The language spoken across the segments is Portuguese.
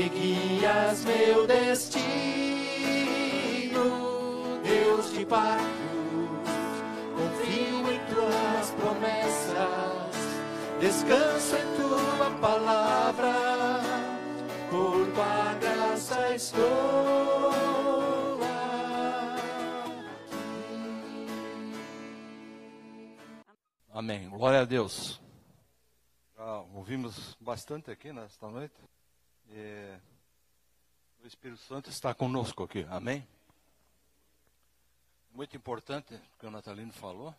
que guias meu destino, Deus de pactos, confio em tuas promessas, descanso em tua palavra, por tua graça estou. Amém. Glória a Deus. Já ouvimos bastante aqui nesta noite. E o Espírito Santo está conosco aqui. Amém. Muito importante o que o Natalino falou,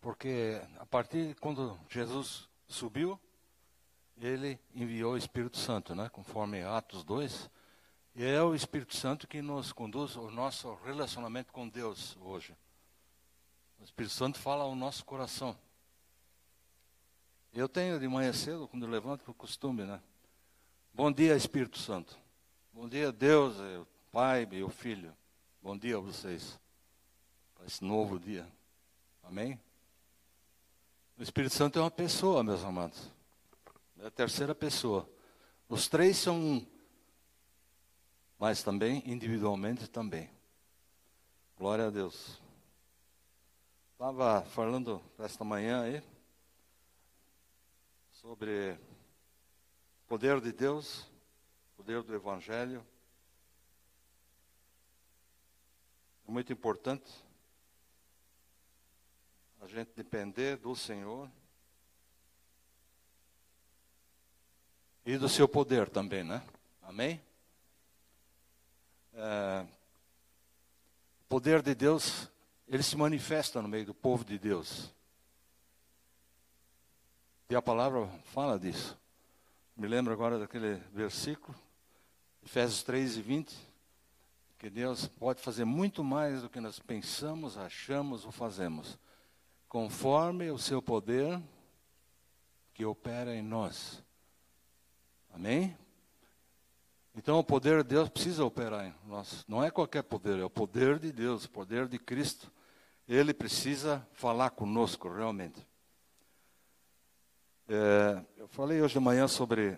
porque a partir de quando Jesus subiu, ele enviou o Espírito Santo, né? conforme Atos 2. E é o Espírito Santo que nos conduz ao nosso relacionamento com Deus hoje. O Espírito Santo fala ao nosso coração. Eu tenho de manhã cedo, quando eu levanto, por costume, né? Bom dia, Espírito Santo. Bom dia, Deus, é Pai o Filho. Bom dia a vocês. Para esse novo dia. Amém? O Espírito Santo é uma pessoa, meus amados. É a terceira pessoa. Os três são um. Mas também, individualmente, também. Glória a Deus. Estava falando esta manhã aí sobre poder de Deus, poder do Evangelho. É muito importante a gente depender do Senhor e do seu poder também, né? Amém? É, o poder de Deus, ele se manifesta no meio do povo de Deus. E a palavra fala disso. Me lembro agora daquele versículo, Efésios 3 e 20, que Deus pode fazer muito mais do que nós pensamos, achamos ou fazemos, conforme o seu poder que opera em nós. Amém? Então o poder de Deus precisa operar em nós. Não é qualquer poder, é o poder de Deus, o poder de Cristo. Ele precisa falar conosco realmente. É, falei hoje de manhã sobre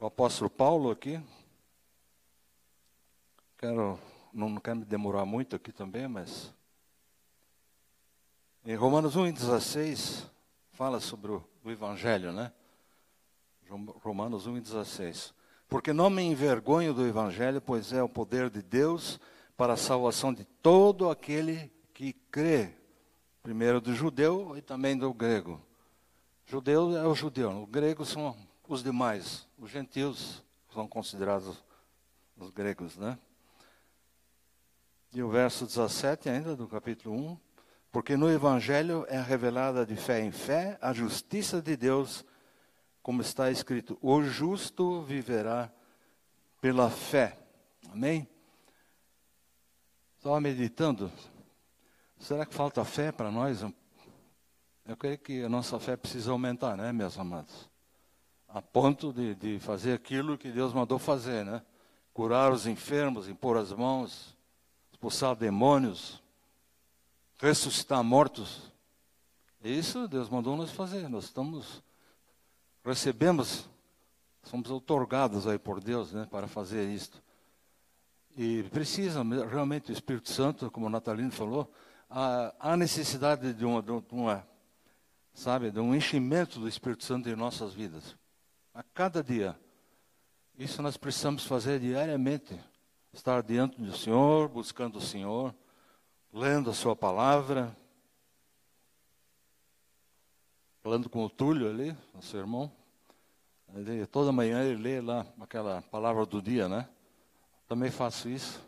o apóstolo Paulo aqui. Quero, não, não quero me demorar muito aqui também, mas. Em Romanos 1,16 fala sobre o, o Evangelho, né? Romanos 1,16. Porque não me envergonho do Evangelho, pois é o poder de Deus para a salvação de todo aquele que crê, primeiro do judeu e também do grego. Judeu é o judeu, os gregos são os demais, os gentios são considerados os gregos, né? E o verso 17 ainda do capítulo 1, porque no evangelho é revelada de fé em fé a justiça de Deus, como está escrito: o justo viverá pela fé. Amém? Estava meditando, será que falta fé para nós eu creio que a nossa fé precisa aumentar, né, meus amados? A ponto de, de fazer aquilo que Deus mandou fazer, né? Curar os enfermos, impor as mãos, expulsar demônios, ressuscitar mortos. Isso Deus mandou nos fazer. Nós estamos, recebemos, somos otorgados aí por Deus, né, para fazer isto. E precisa realmente o Espírito Santo, como o Natalino falou, há, necessidade de uma, de uma sabe, de um enchimento do Espírito Santo em nossas vidas. A cada dia. Isso nós precisamos fazer diariamente. Estar diante do Senhor, buscando o Senhor, lendo a Sua palavra. Falando com o Túlio ali, nosso irmão. Ele, toda manhã ele lê lá aquela palavra do dia, né? Também faço isso.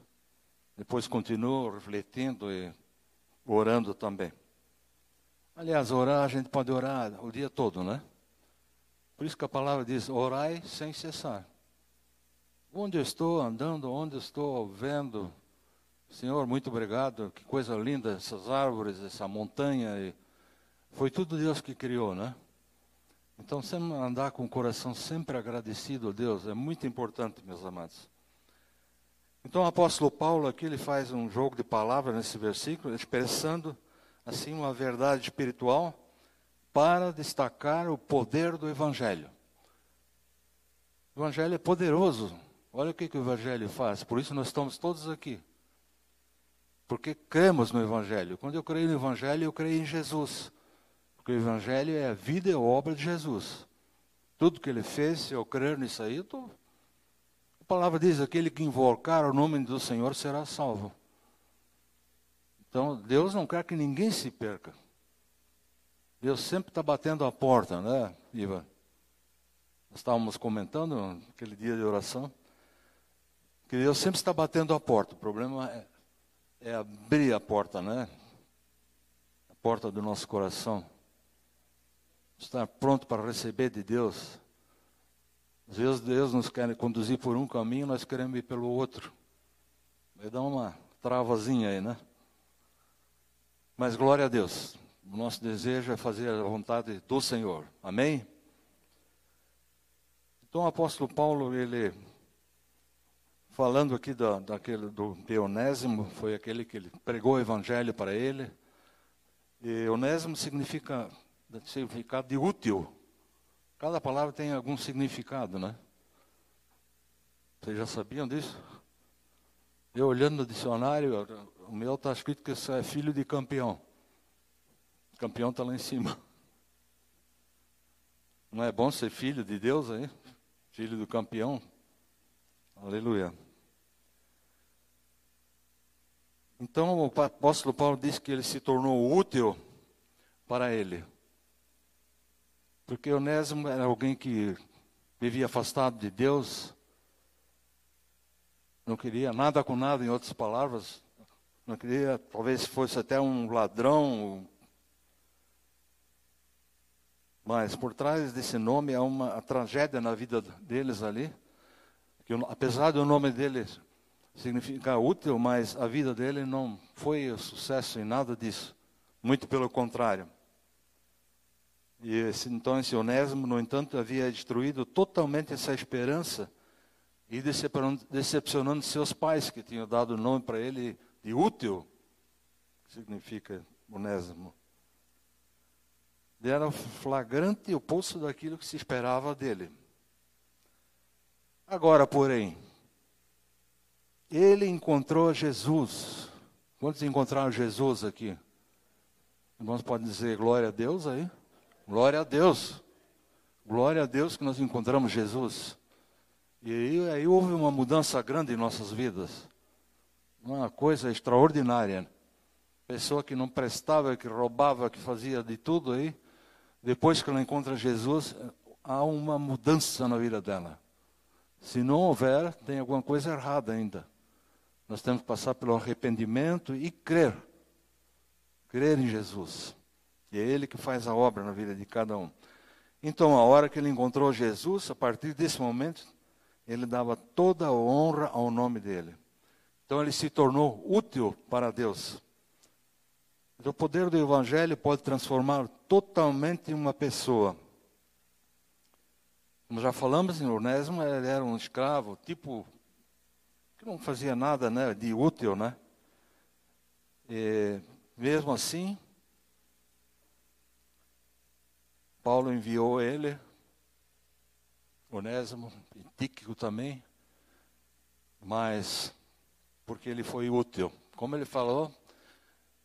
Depois continuo refletindo e orando também. Aliás, orar, a gente pode orar o dia todo, né? Por isso que a palavra diz: orai sem cessar. Onde eu estou andando, onde eu estou vendo, Senhor, muito obrigado, que coisa linda essas árvores, essa montanha. Foi tudo Deus que criou, né? Então, sempre andar com o coração sempre agradecido a Deus é muito importante, meus amados. Então, o apóstolo Paulo aqui ele faz um jogo de palavras nesse versículo, expressando assim uma verdade espiritual para destacar o poder do evangelho. O Evangelho é poderoso. Olha o que, que o Evangelho faz. Por isso nós estamos todos aqui. Porque cremos no Evangelho. Quando eu creio no Evangelho, eu creio em Jesus. Porque o Evangelho é a vida e a obra de Jesus. Tudo que ele fez, se eu crer nisso aí, tô... a palavra diz: aquele que invocar o nome do Senhor será salvo. Então, Deus não quer que ninguém se perca. Deus sempre está batendo a porta, né, Iva? Nós estávamos comentando aquele dia de oração que Deus sempre está batendo a porta. O problema é, é abrir a porta, né? A porta do nosso coração. Estar pronto para receber de Deus. Às vezes Deus nos quer conduzir por um caminho, nós queremos ir pelo outro. Vai dar uma travazinha aí, né? Mas glória a Deus. O nosso desejo é fazer a vontade do Senhor. Amém? Então o apóstolo Paulo, ele falando aqui da, daquele, do Onésimo, foi aquele que ele pregou o evangelho para ele. E onésimo significa significado de útil. Cada palavra tem algum significado, né? Vocês já sabiam disso? Eu olhando no dicionário, o meu está escrito que isso é filho de campeão. O campeão está lá em cima. Não é bom ser filho de Deus aí? Filho do campeão? Aleluia. Então o apóstolo Paulo diz que ele se tornou útil para ele. Porque Onésimo era alguém que vivia afastado de Deus, não queria nada com nada, em outras palavras, não queria, talvez fosse até um ladrão. Mas por trás desse nome há uma tragédia na vida deles ali. Que apesar do nome dele significa útil, mas a vida dele não foi sucesso em nada disso. Muito pelo contrário. E esse, então esse Onésimo, no entanto, havia destruído totalmente essa esperança e decepcionando seus pais, que tinham dado o nome para ele de útil, que significa Onésimo. Era flagrante oposto daquilo que se esperava dele. Agora, porém, ele encontrou Jesus. Quantos encontraram Jesus aqui? Irmãos, podem dizer glória a Deus aí? Glória a Deus. Glória a Deus que nós encontramos Jesus. E aí, aí houve uma mudança grande em nossas vidas. Uma coisa extraordinária. Pessoa que não prestava, que roubava, que fazia de tudo aí. Depois que ela encontra Jesus, há uma mudança na vida dela. Se não houver, tem alguma coisa errada ainda. Nós temos que passar pelo arrependimento e crer. Crer em Jesus. E é Ele que faz a obra na vida de cada um. Então, a hora que ele encontrou Jesus, a partir desse momento, ele dava toda a honra ao nome dele. Então, ele se tornou útil para Deus. O poder do Evangelho pode transformar totalmente uma pessoa. Como já falamos, em Onésimo ele era um escravo, tipo que não fazia nada né, de útil, né? E, mesmo assim, Paulo enviou ele, Onésimo, e Tíquico também, mas porque ele foi útil. Como ele falou,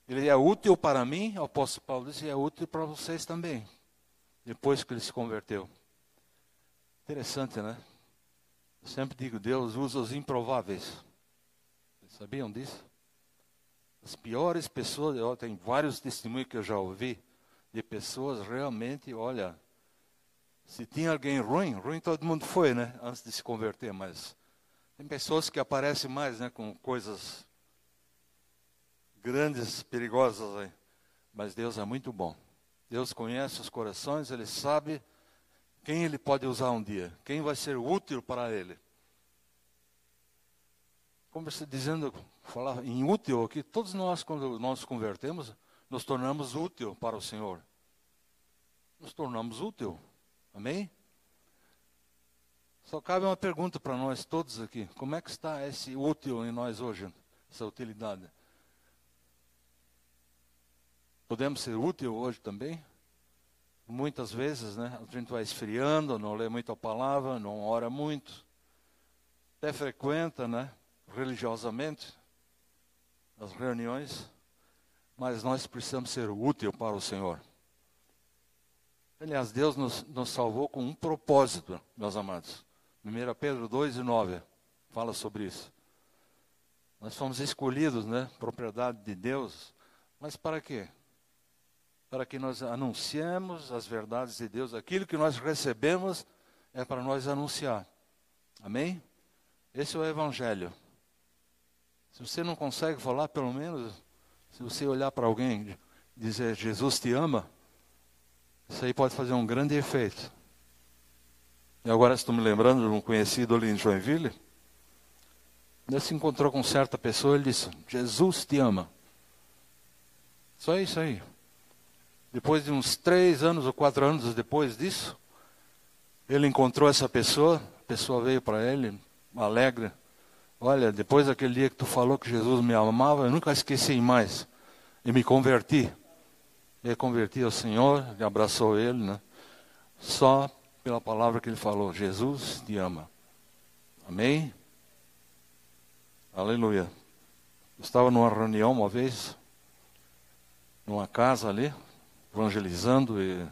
ele é útil para mim, o apóstolo Paulo disse, é útil para vocês também, depois que ele se converteu. Interessante, né? Eu sempre digo, Deus usa os improváveis. Vocês sabiam disso? As piores pessoas, eu tenho vários testemunhos que eu já ouvi de pessoas realmente, olha, se tinha alguém ruim, ruim todo mundo foi, né? Antes de se converter, mas tem pessoas que aparecem mais, né? Com coisas grandes, perigosas aí. Mas Deus é muito bom. Deus conhece os corações, Ele sabe quem ele pode usar um dia? Quem vai ser útil para ele? Como você dizendo, falar em útil aqui, todos nós, quando nós convertemos, nos tornamos útil para o Senhor. Nos tornamos útil. Amém? Só cabe uma pergunta para nós todos aqui. Como é que está esse útil em nós hoje? Essa utilidade? Podemos ser útil hoje também? muitas vezes, né, a gente vai esfriando, não lê muito a palavra, não ora muito, até frequenta, né, religiosamente as reuniões, mas nós precisamos ser útil para o Senhor. Aliás, Deus nos, nos salvou com um propósito, meus amados. 1 Pedro 2 e 9 fala sobre isso. Nós fomos escolhidos, né, propriedade de Deus, mas para quê? Para que nós anunciemos as verdades de Deus. Aquilo que nós recebemos é para nós anunciar. Amém? Esse é o Evangelho. Se você não consegue falar, pelo menos, se você olhar para alguém e dizer Jesus te ama, isso aí pode fazer um grande efeito. E agora estou me lembrando de um conhecido ali em Joinville. Ele se encontrou com certa pessoa, ele disse: Jesus te ama. Só isso aí. Depois de uns três anos ou quatro anos depois disso, ele encontrou essa pessoa, a pessoa veio para ele, alegre. Olha, depois daquele dia que tu falou que Jesus me amava, eu nunca esqueci mais. E me converti. E converti ao Senhor, e abraçou ele, né? Só pela palavra que ele falou: Jesus te ama. Amém? Aleluia. Estava numa reunião uma vez, numa casa ali, evangelizando e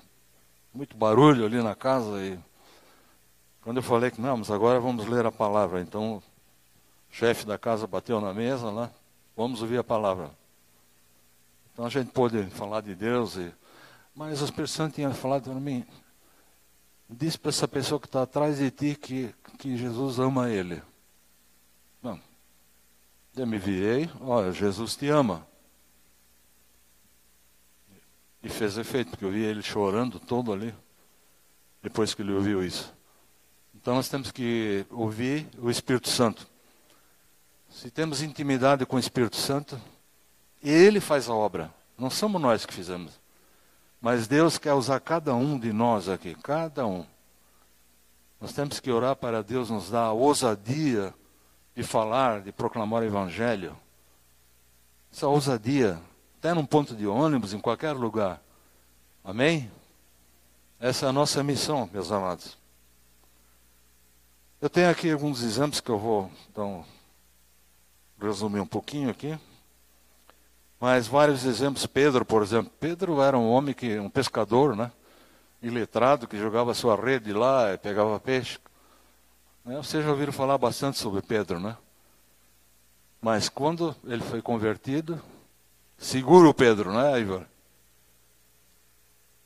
muito barulho ali na casa e quando eu falei que não, mas agora vamos ler a palavra, então o chefe da casa bateu na mesa lá, vamos ouvir a palavra. Então a gente pôde falar de Deus, e, mas as pessoas tinham falado para mim, diz para essa pessoa que está atrás de ti que, que Jesus ama ele. Não. Eu me virei, olha, Jesus te ama. E fez efeito, porque eu vi ele chorando todo ali, depois que ele ouviu isso. Então nós temos que ouvir o Espírito Santo. Se temos intimidade com o Espírito Santo, ele faz a obra, não somos nós que fizemos. Mas Deus quer usar cada um de nós aqui, cada um. Nós temos que orar para Deus nos dar a ousadia de falar, de proclamar o Evangelho. Essa ousadia, até num ponto de ônibus, em qualquer lugar. Amém? Essa é a nossa missão, meus amados. Eu tenho aqui alguns exemplos que eu vou então, resumir um pouquinho aqui. Mas vários exemplos, Pedro, por exemplo. Pedro era um homem que, um pescador, né? Iletrado, que jogava sua rede lá e pegava peixe. Né? Vocês já ouviram falar bastante sobre Pedro, né? Mas quando ele foi convertido, segura o Pedro, né, Ivar?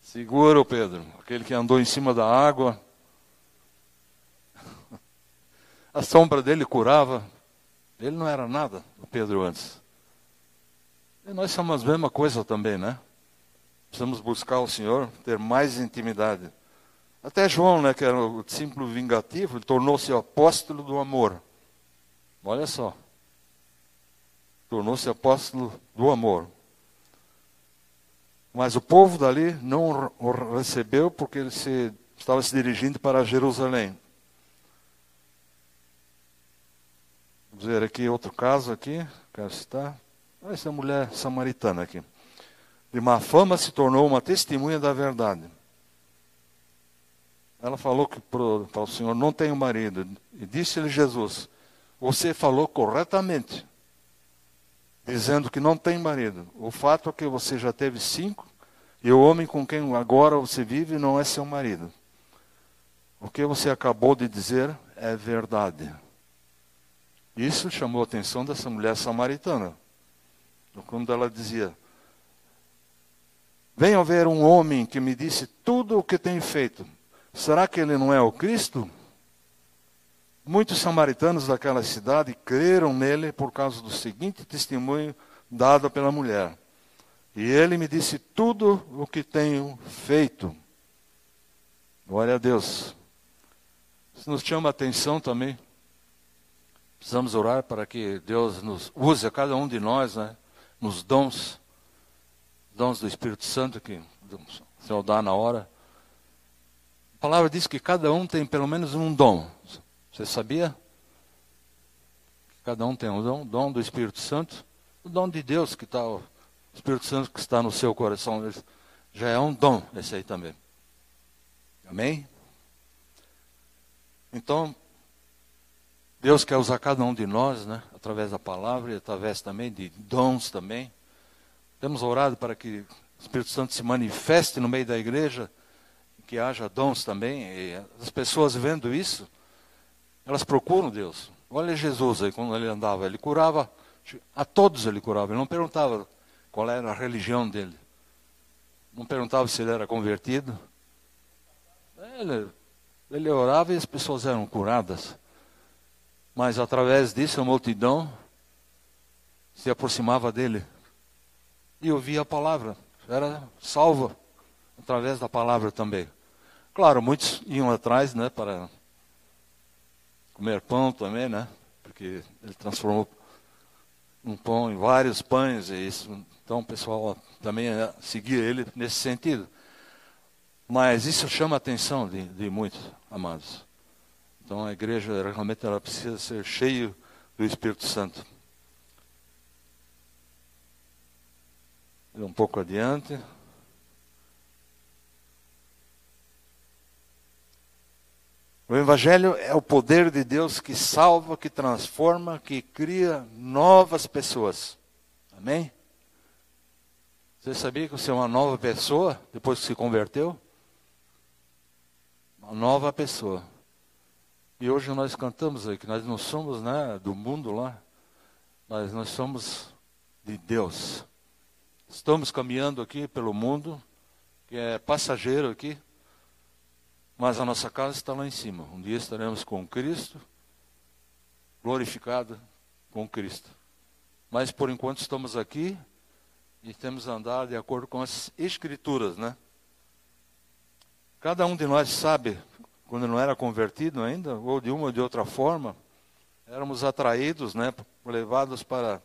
Segura o Pedro, aquele que andou em cima da água, a sombra dele curava. Ele não era nada, o Pedro antes. E nós somos a mesma coisa também, né? Precisamos buscar o Senhor, ter mais intimidade. Até João, né, que era o discípulo vingativo, tornou-se apóstolo do amor. Olha só. Tornou-se apóstolo do amor. Mas o povo dali não o recebeu porque ele se, estava se dirigindo para Jerusalém. Vamos ver aqui outro caso aqui, quero citar. Essa mulher samaritana aqui. De má fama se tornou uma testemunha da verdade. Ela falou que para o Senhor não tenho marido. E disse-lhe Jesus: Você falou corretamente, dizendo que não tem marido. O fato é que você já teve cinco, e o homem com quem agora você vive não é seu marido. O que você acabou de dizer é verdade. Isso chamou a atenção dessa mulher samaritana. Quando ela dizia: Venha ver um homem que me disse tudo o que tem feito. Será que ele não é o Cristo? Muitos samaritanos daquela cidade creram nele por causa do seguinte testemunho dado pela mulher. E ele me disse tudo o que tenho feito. Glória a Deus. Isso nos chama a atenção também. Precisamos orar para que Deus nos use a cada um de nós, né, nos dons, dons do Espírito Santo que o Senhor dá na hora. A palavra diz que cada um tem pelo menos um dom. Você sabia? Cada um tem um dom, dom do Espírito Santo, o dom de Deus que está, o Espírito Santo que está no seu coração, já é um dom esse aí também. Amém? Então, Deus quer usar cada um de nós, né? Através da palavra e através também de dons também. Temos orado para que o Espírito Santo se manifeste no meio da igreja, que haja dons também. E as pessoas vendo isso, elas procuram Deus. Olha Jesus aí, quando ele andava, ele curava, a todos ele curava. Ele não perguntava qual era a religião dele. Não perguntava se ele era convertido. Ele, ele orava e as pessoas eram curadas. Mas através disso a multidão se aproximava dele e ouvia a palavra. Era salva através da palavra também. Claro, muitos iam atrás, né, para comer pão também, né? Porque ele transformou um pão em vários pães e isso. Então o pessoal também seguia ele nesse sentido. Mas isso chama a atenção de, de muitos, amados. Então a igreja realmente ela precisa ser cheia do Espírito Santo. Um pouco adiante. O Evangelho é o poder de Deus que salva, que transforma, que cria novas pessoas. Amém? Você sabia que você é uma nova pessoa depois que se converteu? Uma nova pessoa. E hoje nós cantamos aí que nós não somos né, do mundo lá, mas nós somos de Deus. Estamos caminhando aqui pelo mundo, que é passageiro aqui, mas a nossa casa está lá em cima. Um dia estaremos com Cristo, glorificado com Cristo. Mas por enquanto estamos aqui e temos andado de acordo com as Escrituras, né? Cada um de nós sabe, quando não era convertido ainda, ou de uma ou de outra forma, éramos atraídos, né? Levados para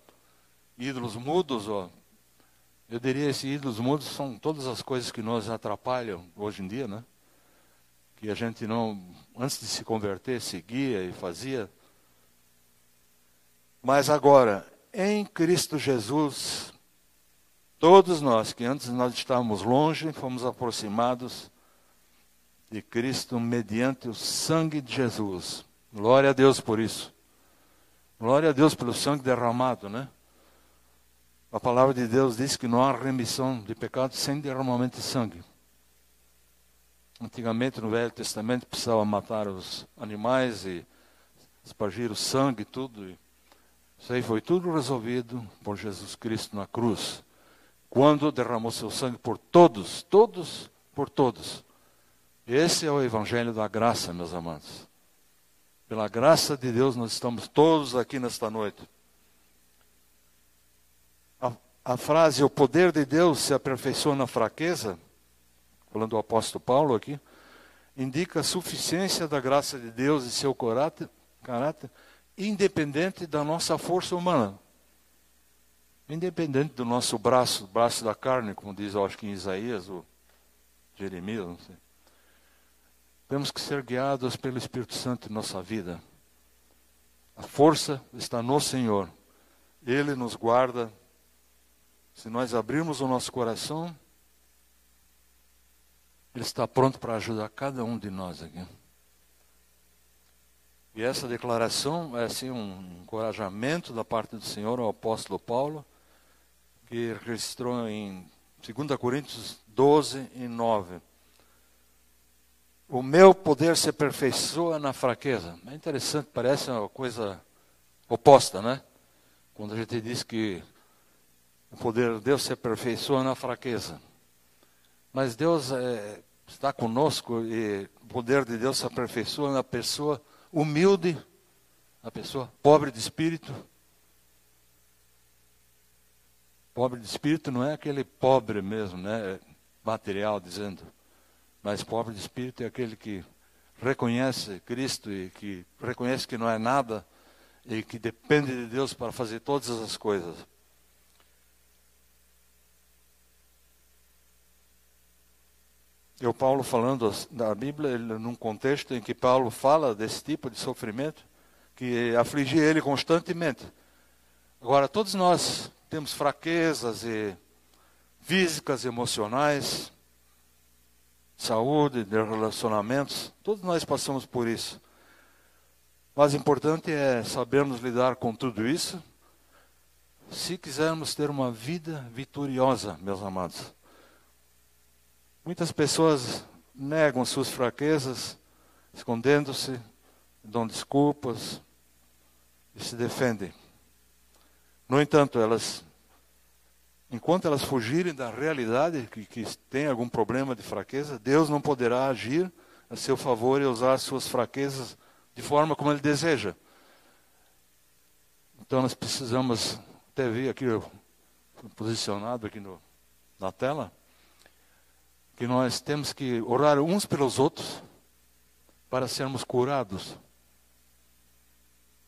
ídolos mudos, ó. Eu diria esses ídolos mudos são todas as coisas que nos atrapalham hoje em dia, né? que a gente não, antes de se converter, seguia e fazia. Mas agora, em Cristo Jesus, todos nós que antes nós estávamos longe, fomos aproximados de Cristo mediante o sangue de Jesus. Glória a Deus por isso. Glória a Deus pelo sangue derramado, né? A palavra de Deus diz que não há remissão de pecados sem derramamento de sangue. Antigamente, no Velho Testamento, precisava matar os animais e espargir o sangue tudo. Isso aí foi tudo resolvido por Jesus Cristo na cruz. Quando derramou seu sangue por todos, todos, por todos. Esse é o Evangelho da graça, meus amados. Pela graça de Deus, nós estamos todos aqui nesta noite. A, a frase, o poder de Deus se aperfeiçoa na fraqueza, falando do apóstolo Paulo aqui, indica a suficiência da graça de Deus e seu caráter, caráter independente da nossa força humana. Independente do nosso braço, braço da carne, como diz, acho que em Isaías ou Jeremias, não sei. Temos que ser guiados pelo Espírito Santo em nossa vida. A força está no Senhor. Ele nos guarda. Se nós abrirmos o nosso coração, ele está pronto para ajudar cada um de nós aqui. E essa declaração é assim um encorajamento da parte do Senhor ao apóstolo Paulo, que registrou em 2 Coríntios 12 e 9. O meu poder se aperfeiçoa na fraqueza. É interessante, parece uma coisa oposta, né? Quando a gente diz que o poder de Deus se aperfeiçoa na fraqueza. Mas Deus é, está conosco e o poder de Deus se aperfeiçoa na pessoa humilde, na pessoa pobre de espírito. Pobre de espírito não é aquele pobre mesmo, né? Material dizendo. Mas pobre de espírito é aquele que reconhece Cristo e que reconhece que não é nada e que depende de Deus para fazer todas as coisas. E o Paulo falando da Bíblia, ele, num contexto em que Paulo fala desse tipo de sofrimento, que afligia ele constantemente. Agora, todos nós temos fraquezas e físicas, emocionais, saúde, de relacionamentos. Todos nós passamos por isso. Mas o importante é sabermos lidar com tudo isso, se quisermos ter uma vida vitoriosa, meus amados. Muitas pessoas negam suas fraquezas, escondendo-se, dão desculpas e se defendem. No entanto, elas, enquanto elas fugirem da realidade, que, que tem algum problema de fraqueza, Deus não poderá agir a seu favor e usar suas fraquezas de forma como Ele deseja. Então nós precisamos até ver aqui posicionado aqui no, na tela que nós temos que orar uns pelos outros para sermos curados.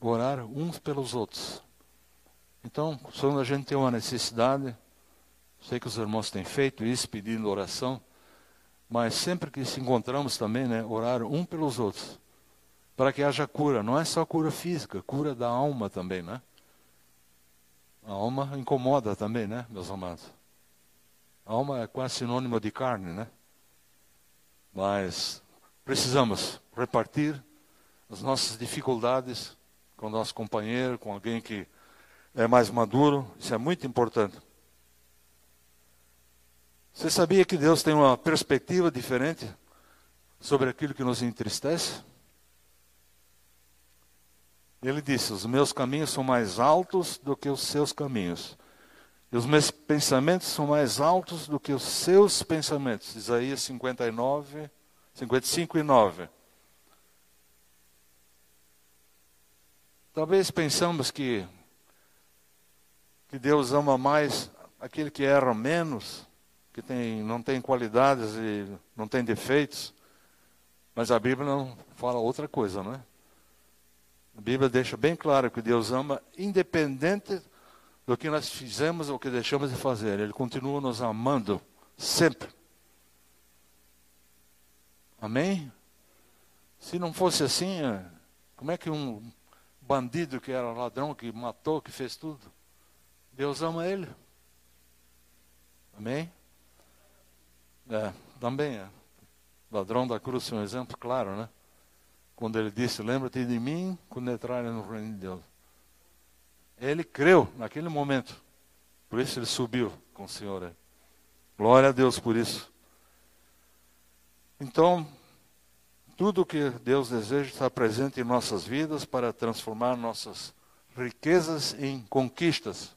Orar uns pelos outros. Então, quando a gente tem uma necessidade, sei que os irmãos têm feito isso, pedindo oração, mas sempre que se encontramos também, né, orar um pelos outros, para que haja cura. Não é só cura física, cura da alma também, né? A alma incomoda também, né, meus amados? A alma é quase sinônimo de carne, né? Mas precisamos repartir as nossas dificuldades com nosso companheiro, com alguém que é mais maduro. Isso é muito importante. Você sabia que Deus tem uma perspectiva diferente sobre aquilo que nos entristece? Ele disse: Os meus caminhos são mais altos do que os seus caminhos. E os meus pensamentos são mais altos do que os seus pensamentos. Isaías 59, 55 e 9. Talvez pensamos que, que Deus ama mais aquele que erra menos, que tem, não tem qualidades e não tem defeitos. Mas a Bíblia não fala outra coisa, não é? A Bíblia deixa bem claro que Deus ama independente do que nós fizemos ou que deixamos de fazer. Ele continua nos amando sempre. Amém? Se não fosse assim, é, como é que um bandido que era ladrão, que matou, que fez tudo, Deus ama ele? Amém? É, também é. Ladrão da cruz é um exemplo claro, né? Quando ele disse: Lembra-te de mim quando entrarem no reino de Deus. Ele creu naquele momento. Por isso ele subiu com o Senhor. Glória a Deus por isso. Então, tudo que Deus deseja está presente em nossas vidas para transformar nossas riquezas em conquistas.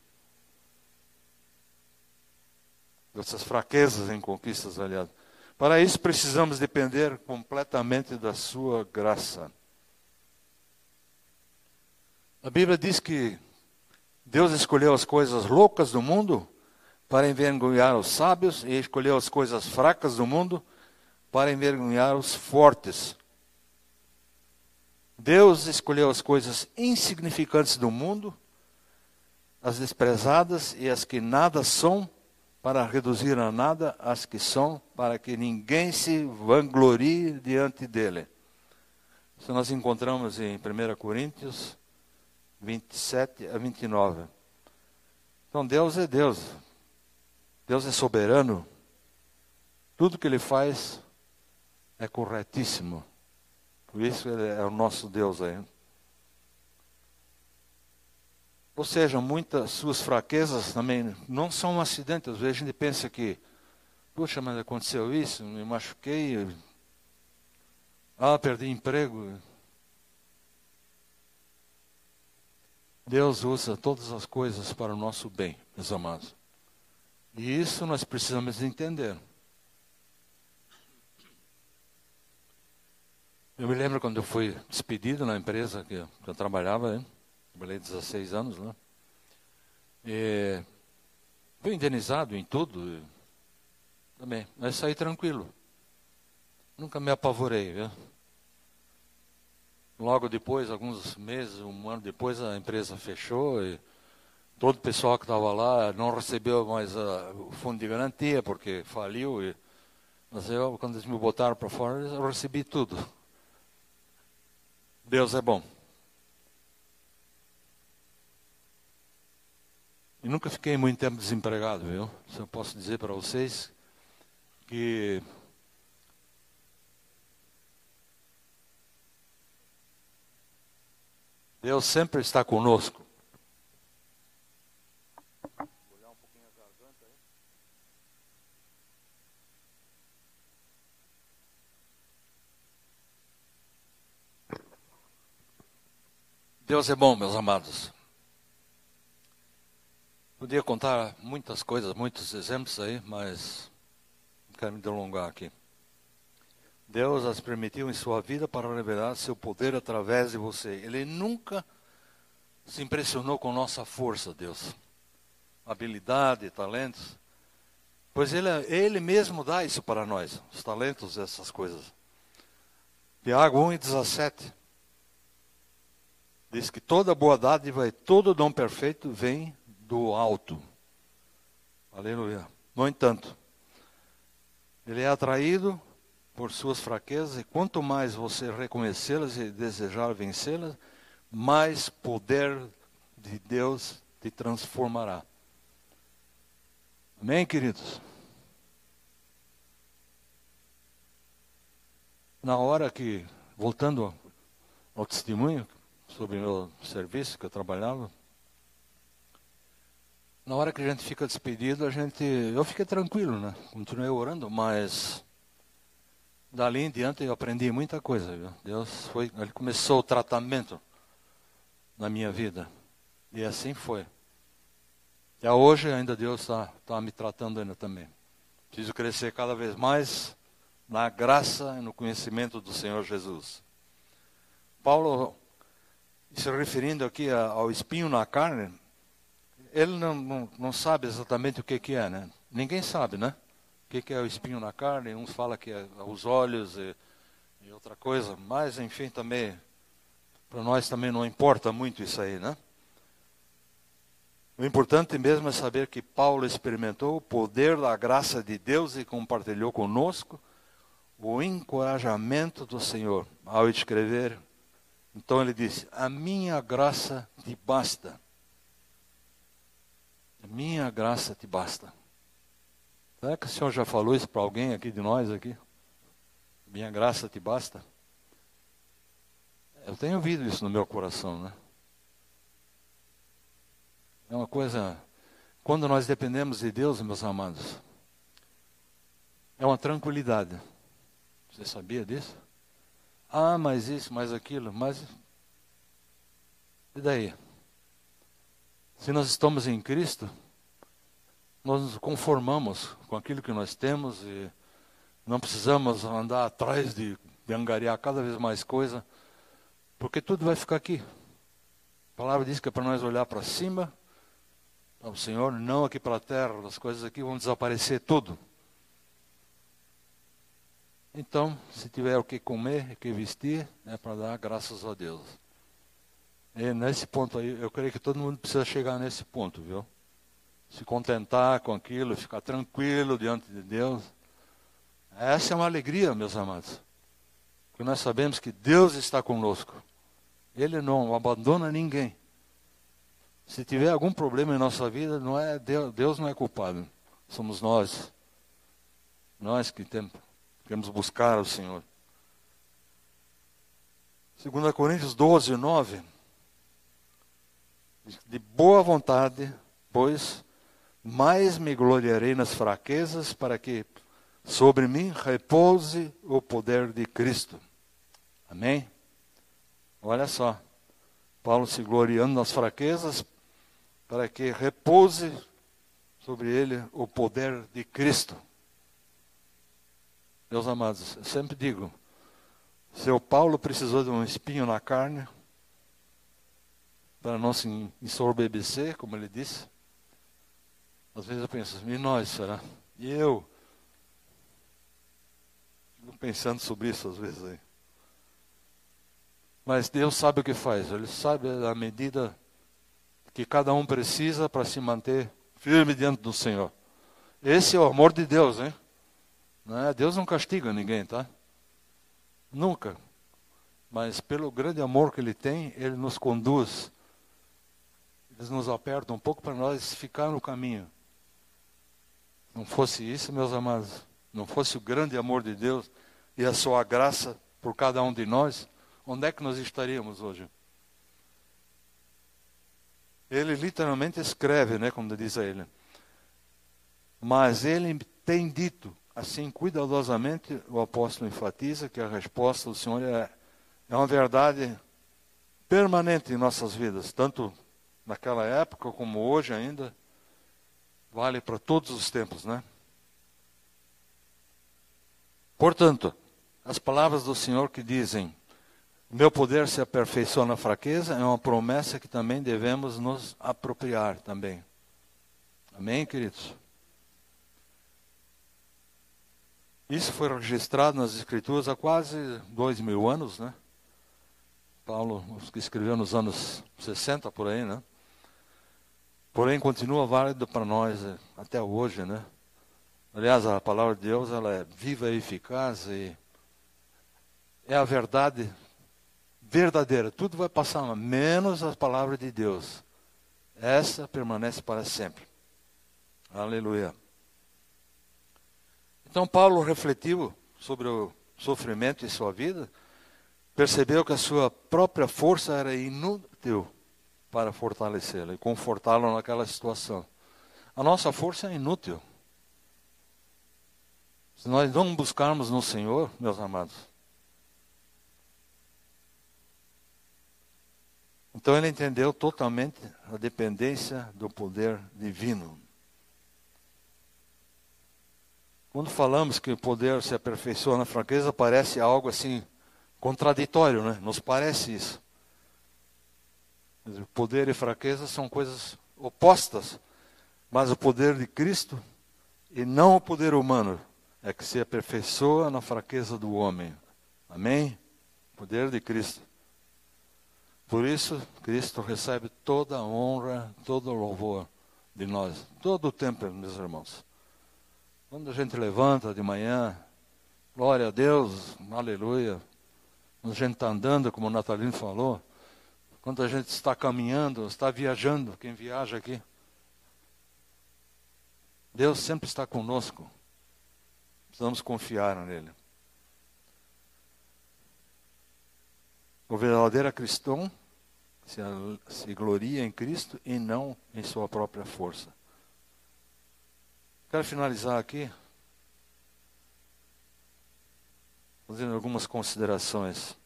Nossas fraquezas em conquistas, aliás. Para isso precisamos depender completamente da sua graça. A Bíblia diz que Deus escolheu as coisas loucas do mundo para envergonhar os sábios e escolheu as coisas fracas do mundo para envergonhar os fortes. Deus escolheu as coisas insignificantes do mundo, as desprezadas e as que nada são, para reduzir a nada as que são, para que ninguém se vanglorie diante dele. Isso nós encontramos em 1 Coríntios 27 a 29. Então Deus é Deus. Deus é soberano. Tudo que ele faz é corretíssimo. Por isso ele é o nosso Deus aí. Ou seja, muitas suas fraquezas também não são um acidente. Às vezes a gente pensa que, puxa, mas aconteceu isso, me machuquei, ah, perdi emprego. Deus usa todas as coisas para o nosso bem, meus amados. E isso nós precisamos entender. Eu me lembro quando eu fui despedido na empresa que que eu trabalhava, hein? Trabalhei 16 anos lá. E fui indenizado em tudo. Também, mas saí tranquilo. Nunca me apavorei, viu? Logo depois, alguns meses, um ano depois, a empresa fechou e todo o pessoal que estava lá não recebeu mais uh, o fundo de garantia porque faliu. E, mas eu, quando eles me botaram para fora, eu recebi tudo. Deus é bom. E nunca fiquei muito tempo desempregado, viu? Só posso dizer para vocês que Deus sempre está conosco. Deus é bom, meus amados. Podia contar muitas coisas, muitos exemplos aí, mas não quero me delongar aqui. Deus as permitiu em sua vida para revelar seu poder através de você. Ele nunca se impressionou com nossa força, Deus. Habilidade, talentos. Pois ele, ele mesmo dá isso para nós, os talentos, essas coisas. Tiago 1 e 17 diz que toda boa dádiva e todo dom perfeito vem do alto. Aleluia. No entanto, ele é atraído por suas fraquezas, e quanto mais você reconhecê-las e desejar vencê-las, mais poder de Deus te transformará. Amém, queridos? Na hora que, voltando ao testemunho sobre o meu serviço que eu trabalhava, na hora que a gente fica despedido, a gente, eu fiquei tranquilo, né? Continuei orando, mas dali em diante eu aprendi muita coisa, viu? Deus foi, ele começou o tratamento na minha vida. E assim foi. E hoje ainda Deus está tá me tratando ainda também. Preciso crescer cada vez mais na graça e no conhecimento do Senhor Jesus. Paulo, se referindo aqui ao espinho na carne, ele não, não, não sabe exatamente o que, que é, né? Ninguém sabe, né? O que, que é o espinho na carne. Uns falam que é os olhos e, e outra coisa. Mas, enfim, também, para nós também não importa muito isso aí, né? O importante mesmo é saber que Paulo experimentou o poder da graça de Deus e compartilhou conosco o encorajamento do Senhor ao escrever. Então ele disse: A minha graça te basta minha graça te basta. Será que o Senhor já falou isso para alguém aqui de nós aqui? Minha graça te basta? Eu tenho ouvido isso no meu coração, né? É uma coisa. Quando nós dependemos de Deus, meus amados, é uma tranquilidade. Você sabia disso? Ah, mas isso, mais aquilo, mas. E daí? Se nós estamos em Cristo, nós nos conformamos com aquilo que nós temos e não precisamos andar atrás de, de angariar cada vez mais coisa, porque tudo vai ficar aqui. A palavra diz que é para nós olhar para cima, para o Senhor, não aqui para a terra, as coisas aqui vão desaparecer tudo. Então, se tiver o que comer, o que vestir, é para dar graças a Deus. E nesse ponto aí, eu creio que todo mundo precisa chegar nesse ponto, viu? Se contentar com aquilo, ficar tranquilo diante de Deus. Essa é uma alegria, meus amados. Porque nós sabemos que Deus está conosco. Ele não abandona ninguém. Se tiver algum problema em nossa vida, não é Deus, Deus não é culpado. Somos nós. Nós que temos, queremos buscar o Senhor. 2 Coríntios 12, 9 de boa vontade, pois mais me gloriarei nas fraquezas, para que sobre mim repouse o poder de Cristo. Amém? Olha só, Paulo se gloriando nas fraquezas, para que repouse sobre ele o poder de Cristo. Meus amados, eu sempre digo, se o Paulo precisou de um espinho na carne, para não se ensorbebecer, como ele disse. Às vezes eu penso, e nós, será? E eu? Fico pensando sobre isso às vezes aí. Mas Deus sabe o que faz, Ele sabe a medida que cada um precisa para se manter firme diante do Senhor. Esse é o amor de Deus, hein? É? Deus não castiga ninguém, tá? Nunca. Mas pelo grande amor que Ele tem, Ele nos conduz eles nos apertam um pouco para nós ficar no caminho. Não fosse isso, meus amados, não fosse o grande amor de Deus e a sua graça por cada um de nós, onde é que nós estaríamos hoje? Ele literalmente escreve, né, como diz ele. Mas ele tem dito, assim cuidadosamente, o apóstolo enfatiza que a resposta do Senhor é, é uma verdade permanente em nossas vidas, tanto naquela época como hoje ainda, vale para todos os tempos, né? Portanto, as palavras do Senhor que dizem: Meu poder se aperfeiçoa na fraqueza, é uma promessa que também devemos nos apropriar também. Amém, queridos? Isso foi registrado nas Escrituras há quase dois mil anos, né? Paulo que escreveu nos anos 60 por aí, né? Porém, continua válido para nós eh, até hoje, né? Aliás, a palavra de Deus ela é viva e eficaz e é a verdade verdadeira. Tudo vai passar, menos a palavra de Deus. Essa permanece para sempre. Aleluia. Então Paulo refletiu sobre o sofrimento em sua vida, percebeu que a sua própria força era inútil para fortalecê-lo e confortá-lo naquela situação. A nossa força é inútil. Se nós não buscarmos no Senhor, meus amados, então ele entendeu totalmente a dependência do poder divino. Quando falamos que o poder se aperfeiçoa na fraqueza, parece algo assim contraditório, né? Nos parece isso. Poder e fraqueza são coisas opostas, mas o poder de Cristo e não o poder humano é que se aperfeiçoa na fraqueza do homem. Amém? Poder de Cristo. Por isso, Cristo recebe toda a honra, todo o louvor de nós, todo o tempo, meus irmãos. Quando a gente levanta de manhã, glória a Deus, aleluia. Quando a gente está andando, como o Natalino falou, quando a gente está caminhando, está viajando, quem viaja aqui, Deus sempre está conosco. Precisamos confiar nele. O verdadeiro cristão se, se gloria em Cristo e não em sua própria força. Quero finalizar aqui fazendo algumas considerações.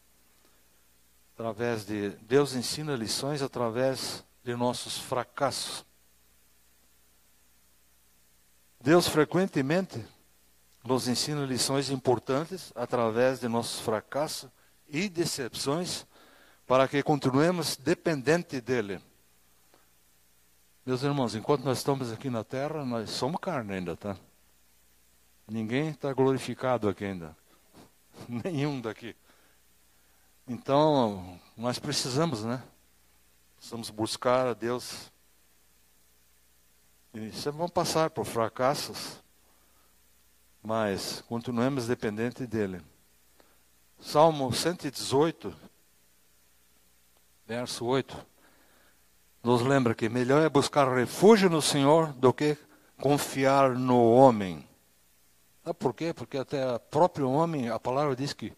Através de Deus ensina lições através de nossos fracassos. Deus frequentemente nos ensina lições importantes através de nossos fracassos e decepções para que continuemos dependentes dele. Meus irmãos, enquanto nós estamos aqui na terra, nós somos carne ainda, tá? Ninguém está glorificado aqui ainda. Nenhum daqui. Então, nós precisamos, né? Precisamos buscar a Deus. E sempre vamos passar por fracassos, mas continuemos dependentes dEle. Salmo 118, verso 8 nos lembra que melhor é buscar refúgio no Senhor do que confiar no homem. Sabe por quê? Porque até o próprio homem, a palavra diz que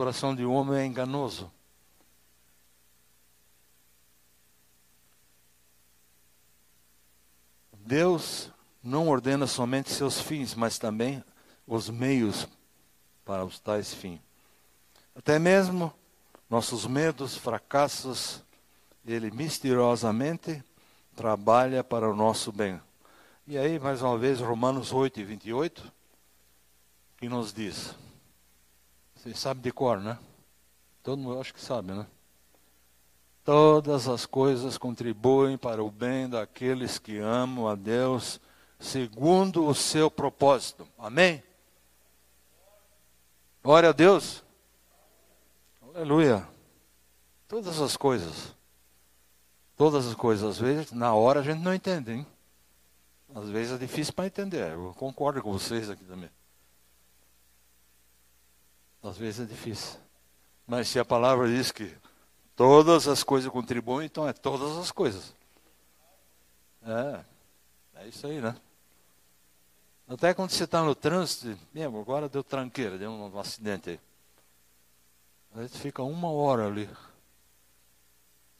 coração de homem é enganoso. Deus não ordena somente seus fins, mas também os meios para os tais fins. Até mesmo nossos medos, fracassos, ele misteriosamente trabalha para o nosso bem. E aí, mais uma vez, Romanos 8 e 28, que nos diz. Vocês sabem de cor, né? Todo mundo acho que sabe, né? Todas as coisas contribuem para o bem daqueles que amam a Deus segundo o seu propósito. Amém? Glória a Deus. Aleluia. Todas as coisas todas as coisas. Às vezes, na hora, a gente não entende, hein? Às vezes é difícil para entender. Eu concordo com vocês aqui também. Às vezes é difícil. Mas se a palavra diz que todas as coisas contribuem, então é todas as coisas. É, é isso aí, né? Até quando você está no trânsito, mesmo, agora deu tranqueira, deu um, acidente aí. A gente fica uma hora ali.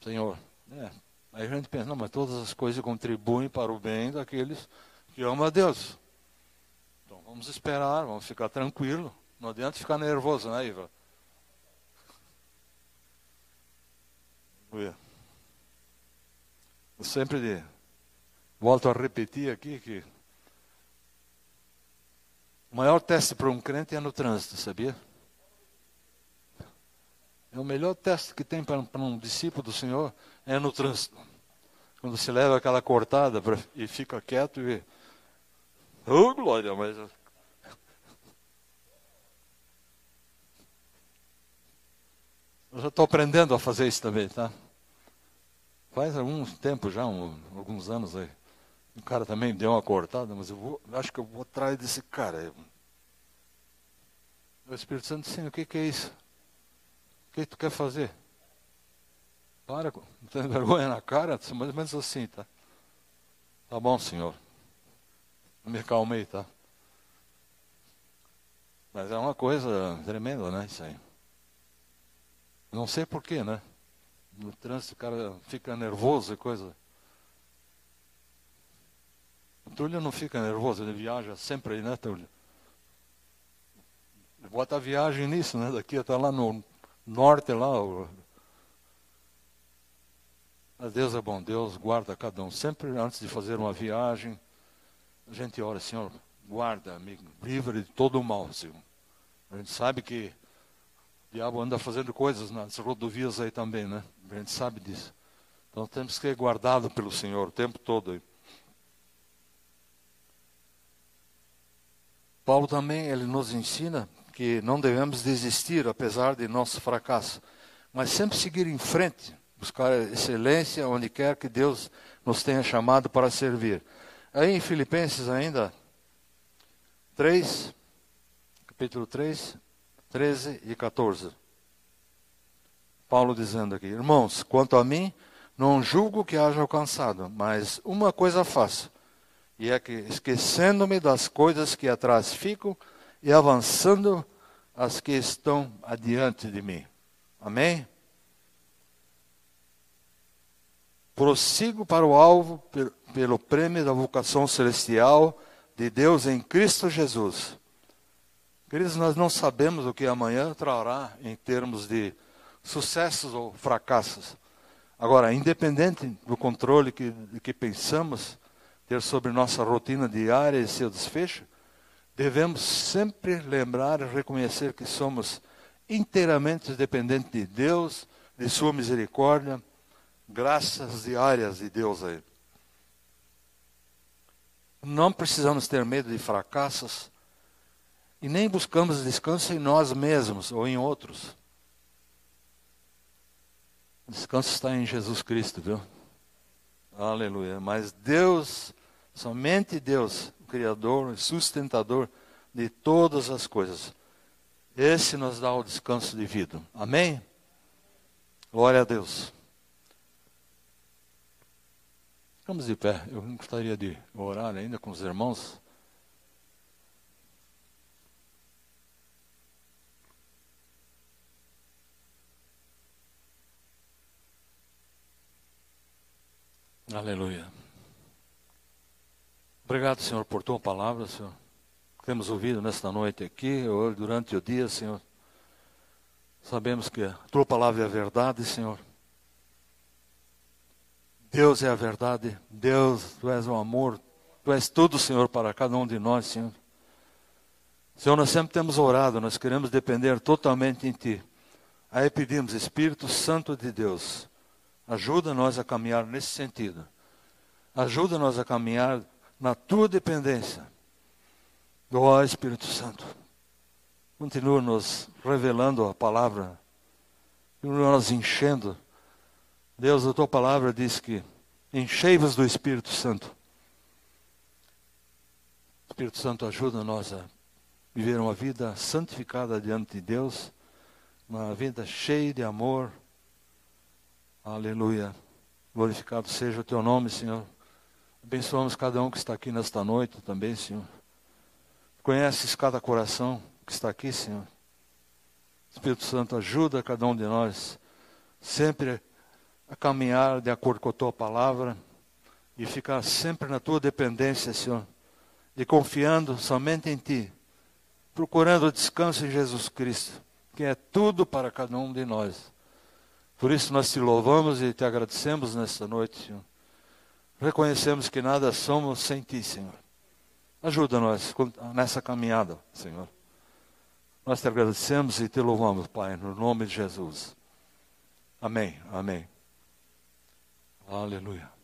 Senhor, é, Aí a gente pensa, não, mas todas as coisas contribuem para o bem daqueles que amam a Deus. Então vamos esperar, vamos ficar tranquilo. Não adianta ficar nervoso, né, Iva? Eu sempre volto a repetir aqui que o maior teste para um crente é no trânsito, sabia? É o melhor teste que tem para, para um discípulo do Senhor é no trânsito. Quando se leva aquela cortada pra, e fica quieto e. Oh, glória, mas. Eu já estou aprendendo a fazer isso também, tá? Faz algum tempo já, um, alguns anos aí. O cara também deu uma cortada, mas eu vou, acho que eu vou atrás desse cara. O Espírito Santo disse, o que, que é isso? O que tu quer fazer? Para, não tem vergonha na cara? Mais ou menos assim, tá? Tá bom, senhor. Me acalmei, tá? Mas é uma coisa tremenda, né? Isso aí. Não sei porquê, né? No trânsito o cara fica nervoso e coisa. O Túlio não fica nervoso, ele viaja sempre, né, Túlio? Bota a viagem nisso, né? Daqui até lá no norte, lá. Mas Deus é bom, Deus guarda cada um. Sempre antes de fazer uma viagem, a gente ora, Senhor, guarda, amigo, livre de todo o mal, Senhor. A gente sabe que o diabo anda fazendo coisas nas rodovias aí também, né? A gente sabe disso. Então temos que ser guardados pelo Senhor o tempo todo. Paulo também ele nos ensina que não devemos desistir apesar de nosso fracasso, mas sempre seguir em frente, buscar excelência onde quer que Deus nos tenha chamado para servir. Aí em Filipenses ainda 3, capítulo 3, 13 e 14. Paulo dizendo aqui: Irmãos, quanto a mim, não julgo que haja alcançado, mas uma coisa faço, e é que, esquecendo-me das coisas que atrás ficam e avançando as que estão adiante de mim. Amém? Prossigo para o alvo pelo prêmio da vocação celestial de Deus em Cristo Jesus. Queridos, nós não sabemos o que amanhã trará em termos de sucessos ou fracassos. Agora, independente do controle que, que pensamos ter sobre nossa rotina diária e seu desfecho, devemos sempre lembrar e reconhecer que somos inteiramente dependentes de Deus, de Sua misericórdia, graças diárias de Deus a Ele. Não precisamos ter medo de fracassos, e nem buscamos descanso em nós mesmos ou em outros. Descanso está em Jesus Cristo, viu? Aleluia. Mas Deus, somente Deus, o Criador e sustentador de todas as coisas, esse nos dá o descanso de vida. Amém? Glória a Deus. Vamos de pé. Eu gostaria de orar ainda com os irmãos. Aleluia. Obrigado, Senhor, por tua palavra, Senhor. Temos ouvido nesta noite aqui, ou durante o dia, Senhor. Sabemos que a tua palavra é a verdade, Senhor. Deus é a verdade. Deus, tu és o amor. Tu és tudo, Senhor, para cada um de nós, Senhor. Senhor, nós sempre temos orado, nós queremos depender totalmente em Ti. Aí pedimos, Espírito Santo de Deus, Ajuda-nos a caminhar nesse sentido. Ajuda-nos a caminhar na tua dependência. Ó Espírito Santo, continua nos revelando a palavra, continua nos enchendo. Deus, a tua palavra diz que enchei-vos do Espírito Santo. Espírito Santo ajuda nós a viver uma vida santificada diante de Deus, uma vida cheia de amor, Aleluia. Glorificado seja o teu nome, Senhor. Abençoamos cada um que está aqui nesta noite também, Senhor. Conheces cada coração que está aqui, Senhor. Espírito Santo, ajuda cada um de nós sempre a caminhar de acordo com a tua palavra e ficar sempre na tua dependência, Senhor, e confiando somente em ti, procurando descanso em Jesus Cristo, que é tudo para cada um de nós. Por isso nós te louvamos e te agradecemos nesta noite, Senhor. Reconhecemos que nada somos sem ti, Senhor. Ajuda-nos nessa caminhada, Senhor. Nós te agradecemos e te louvamos, Pai, no nome de Jesus. Amém. Amém. Aleluia.